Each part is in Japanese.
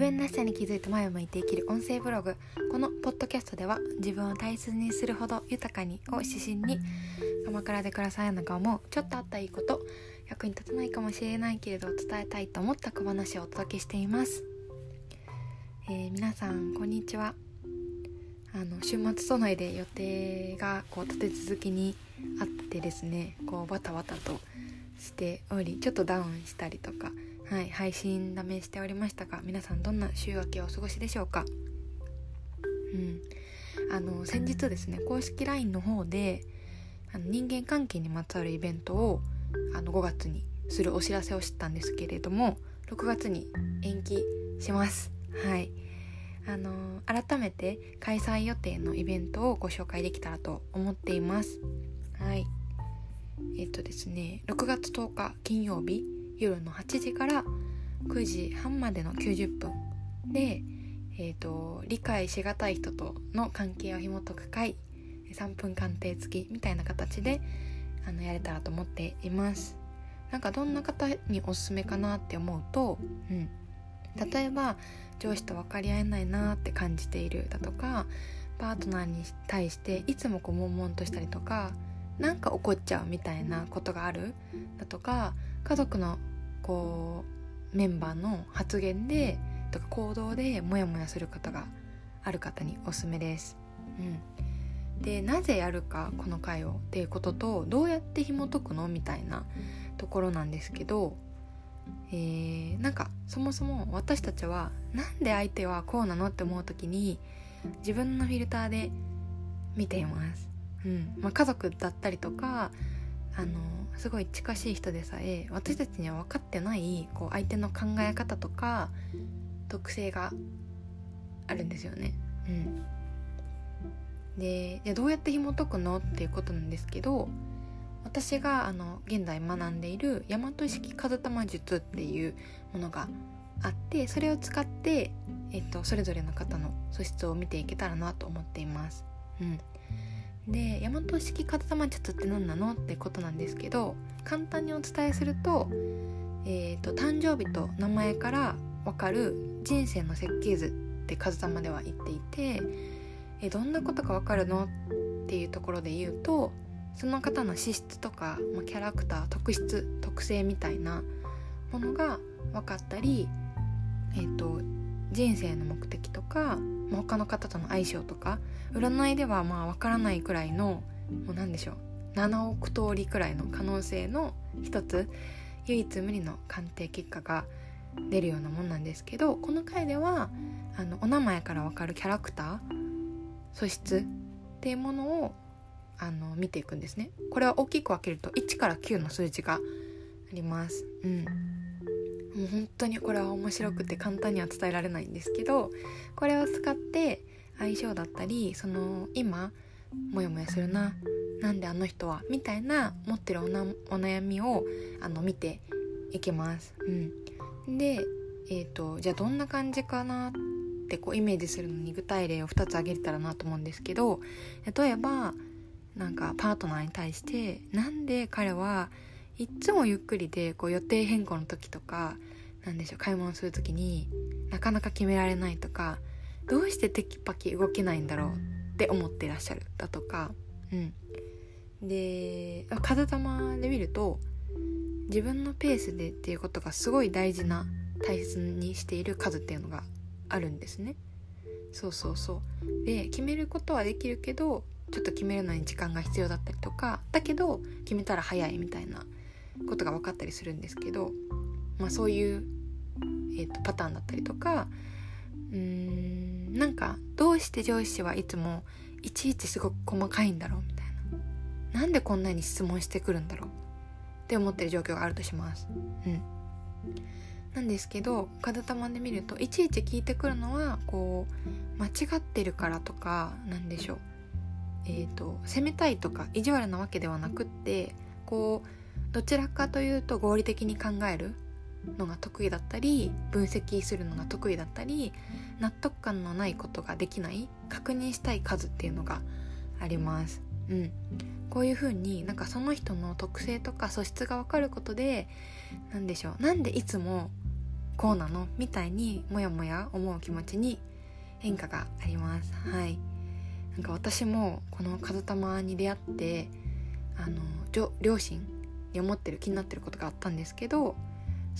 分らしさに気づいて前を向いて生きる音声ブログ。このポッドキャストでは自分を大切にするほど豊かにを指針に鎌倉で暮らさないのか思うちょっとあったいいこと役に立たないかもしれないけれど伝えたいと思った小話をお届けしています、えー、皆さんこんにちは。あの週末都内で予定がこう立て続きにあってですねこうバタバタとしておりちょっとダウンしたりとかはい、配信ダメしておりましたが皆さんどんな週明けをお過ごしでしょうか？うん。あの先日ですね公式 LINE の方であの人間関係にまつわるイベントをあの5月にするお知らせを知ったんですけれども6月に延期します。はい。あの改めて開催予定のイベントをご紹介できたらと思っています。はい。えっとですね6月10日金曜日夜の8時から9時半までの90分で、えーと、理解しがたい人との関係を紐解く会3分鑑定付きみたいな形であのやれたらと思っています。なんかどんな方におすすめかなって思うと、うん、例えば上司と分かり合えないなって感じているだとかパートナーに対していつもこう悶々としたりとか何か怒っちゃうみたいなことがあるだとか家族のこうメンバーの発言でとか行動でモヤモヤする方がある方におすすめです。うん、でなぜやるかこの回をっていうこととどうやって紐解くのみたいなところなんですけど、えー、なんかそもそも私たちはなんで相手はこうなのって思う時に自分のフィルターで見ています。うんまあ、家族だったりとかあのすごい近しい人でさえ私たちには分かってないこう相手の考え方とか特性があるんですよね。うん、ででどうやって紐解くのっていうことなんですけど私があの現在学んでいる大和式風玉術っていうものがあってそれを使って、えっと、それぞれの方の素質を見ていけたらなと思っています。うん、で大和式片玉術って何なのってことなんですけど簡単にお伝えすると,、えーと、誕生日と名前から分かる人生の設計図って数玉では言っていて、えー、どんなことが分かるのっていうところで言うとその方の資質とか、まあ、キャラクター特質特性みたいなものが分かったり、えーと人生の目的とか他の方との相性とか占いではまあ分からないくらいのもう何でしょう7億通りくらいの可能性の一つ唯一無二の鑑定結果が出るようなもんなんですけどこの回ではあのお名前から分かるキャラクター素質っていうものをあの見ていくんですね。これは大きく分けると1から9の数字があります。うん。もう本当にこれは面白くて簡単には伝えられないんですけどこれを使って相性だったりその今モヤモヤするななんであの人はみたいな持ってるお悩みをあの見ていけます。うん、で、えーと、じゃあどんな感じかなってこうイメージするのに具体例を2つ挙げれたらなと思うんですけど例えばなんかパートナーに対してなんで彼はいっつもゆっくりでこう予定変更の時とかなんでしょう買い物する時になかなか決められないとかどうしてテキパキ動けないんだろうって思ってらっしゃるだとかうん。で風玉で見ると自分のペースでっていうことがすごい大事な大切にしている数っていうのがあるんですね。そうそうそう。で決めることはできるけどちょっと決めるのに時間が必要だったりとかだけど決めたら早いみたいなことが分かったりするんですけど、まあ、そういう、えーと、パターンだったりとかうーんなんかどうして上司はいつもいちいちすごく細かいんだろうみたいな。なんでこんなに質問してくるんだろう。って思ってる状況があるとします。うん。なんですけど片玉で見るといちいち聞いてくるのはこう間違ってるからとかなんでしょう。えーと責めたいとか意地悪なわけではなくってこうどちらかというと合理的に考える。のが得意だったり分析するのが得意だったり納得感のないことができない確認したい数っていうのがあります。うん、こういう風になんかその人の特性とか素質が分かることで何でしょうなんでいつもこうなの？みたいにモヤモヤ思う気持ちに変化があります。はい。なんか私もこの風玉に出会ってあの両親に思ってる気になってることがあったんですけど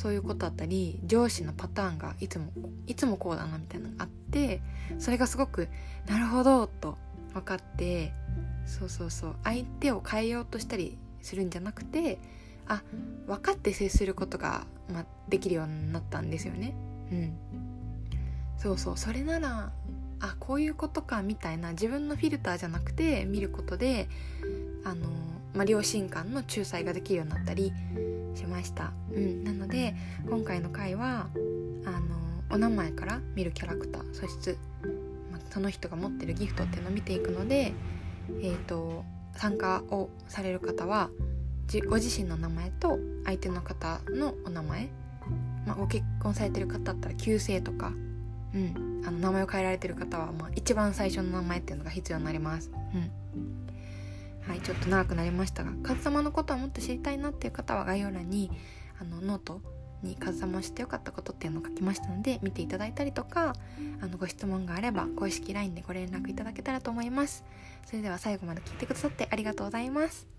そういうことあったり上司のパターンがいつもいつもこうだなみたいなのがあってそれがすごくなるほどと分かってそうそうそう相手を変えようとしたりするんじゃなくてあ分かって接することが、ま、できるようになったんですよね。うん、そうそうそれならあこういうことかみたいな自分のフィルターじゃなくて見ることであの、まあ、両親間の仲裁ができるようになったりしました、うん、なので今回の回はあのお名前から見るキャラクター素質、まあ、その人が持ってるギフトっていうのを見ていくので、えーと、参加をされる方はご自身の名前と相手の方のお名前、まあ、ご結婚されてる方だったら旧姓とか、うん、あの名前を変えられてる方は、まあ、一番最初の名前っていうのが必要になります。うんはいちょっと長くなりましたがカズ様のことをもっと知りたいなっていう方は概要欄にあのノートにカズ様を知ってよかったことっていうのを書きましたので見ていただいたりとかあのご質問があれば公式 LINE でご連絡いただけたらと思います。それでは最後まで聞いてくださってありがとうございます。